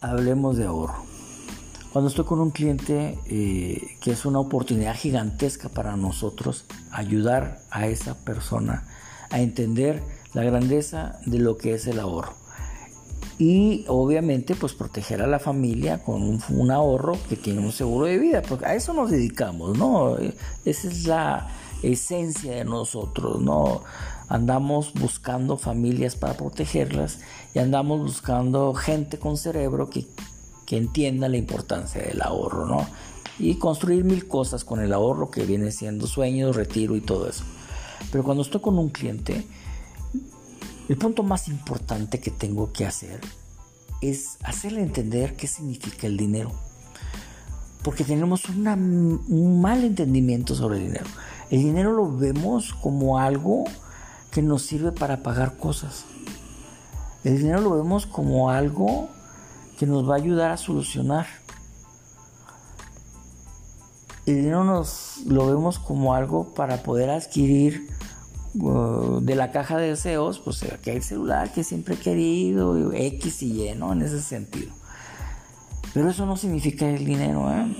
hablemos de ahorro. Cuando estoy con un cliente eh, que es una oportunidad gigantesca para nosotros, ayudar a esa persona a entender la grandeza de lo que es el ahorro. Y obviamente pues proteger a la familia con un, ahorro que tiene un seguro de vida, porque a eso nos dedicamos, ¿no? Esa es la esencia de nosotros, ¿no? Andamos buscando familias para protegerlas y andamos buscando gente con cerebro que, que entienda la importancia del ahorro, ¿no? Y construir mil cosas con el ahorro que viene siendo sueños, retiro y todo eso. Pero cuando estoy con un cliente, el punto más importante que tengo que hacer es hacerle entender qué significa el dinero. Porque tenemos un mal entendimiento sobre el dinero. El dinero lo vemos como algo que nos sirve para pagar cosas. El dinero lo vemos como algo que nos va a ayudar a solucionar. El dinero nos lo vemos como algo para poder adquirir Uh, de la caja de deseos, pues que el celular que siempre he querido, X y Y, ¿no? En ese sentido. Pero eso no significa el dinero, ¿eh?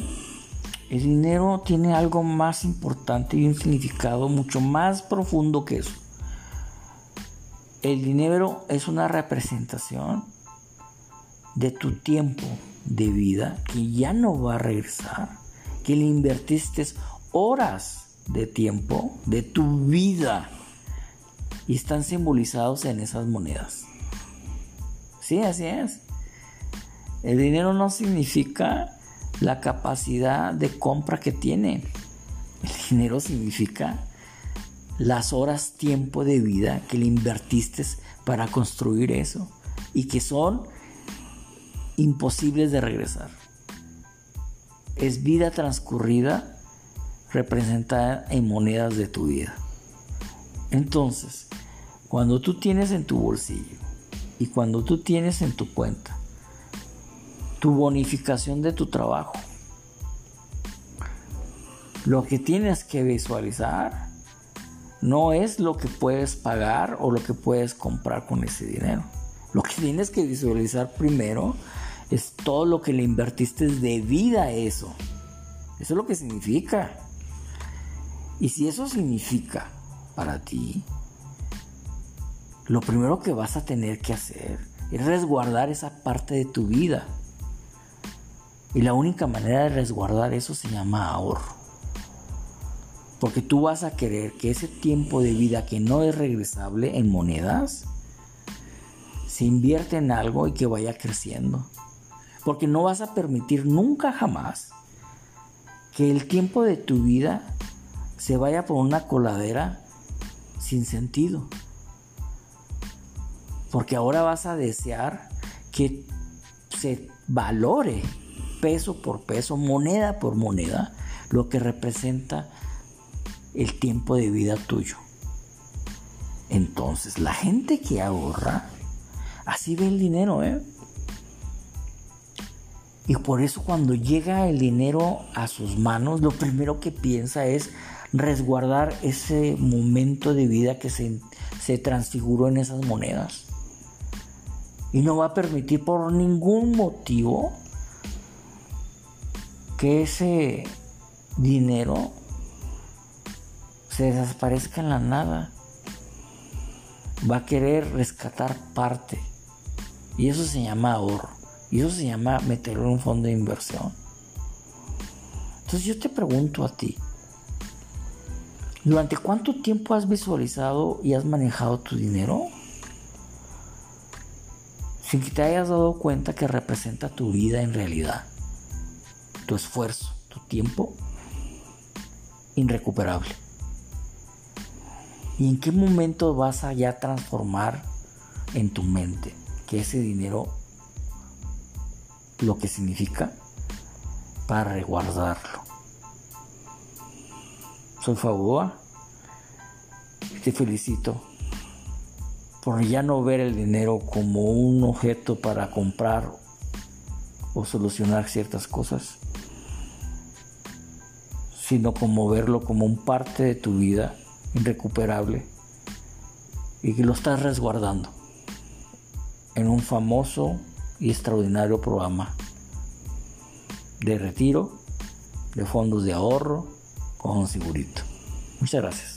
El dinero tiene algo más importante y un significado mucho más profundo que eso. El dinero es una representación de tu tiempo de vida que ya no va a regresar, que le invertiste horas de tiempo de tu vida y están simbolizados en esas monedas. Sí, así es. El dinero no significa la capacidad de compra que tiene. El dinero significa las horas tiempo de vida que le invertiste para construir eso y que son imposibles de regresar. Es vida transcurrida representada en monedas de tu vida. Entonces, cuando tú tienes en tu bolsillo y cuando tú tienes en tu cuenta tu bonificación de tu trabajo, lo que tienes que visualizar no es lo que puedes pagar o lo que puedes comprar con ese dinero. Lo que tienes que visualizar primero es todo lo que le invertiste de vida a eso. Eso es lo que significa. Y si eso significa para ti, lo primero que vas a tener que hacer es resguardar esa parte de tu vida. Y la única manera de resguardar eso se llama ahorro. Porque tú vas a querer que ese tiempo de vida que no es regresable en monedas, se invierta en algo y que vaya creciendo. Porque no vas a permitir nunca jamás que el tiempo de tu vida se vaya por una coladera sin sentido. Porque ahora vas a desear que se valore peso por peso, moneda por moneda, lo que representa el tiempo de vida tuyo. Entonces, la gente que ahorra, así ve el dinero, ¿eh? Y por eso cuando llega el dinero a sus manos, lo primero que piensa es resguardar ese momento de vida que se, se transfiguró en esas monedas y no va a permitir por ningún motivo que ese dinero se desaparezca en la nada. Va a querer rescatar parte. Y eso se llama ahorro. Y eso se llama meterlo en un fondo de inversión. Entonces yo te pregunto a ti, ¿durante cuánto tiempo has visualizado y has manejado tu dinero? sin que te hayas dado cuenta que representa tu vida en realidad, tu esfuerzo, tu tiempo irrecuperable. ¿Y en qué momento vas a ya transformar en tu mente que ese dinero lo que significa para resguardarlo? Soy Faboa. Te felicito por ya no ver el dinero como un objeto para comprar o solucionar ciertas cosas, sino como verlo como un parte de tu vida irrecuperable y que lo estás resguardando en un famoso y extraordinario programa de retiro, de fondos de ahorro con segurito. Muchas gracias.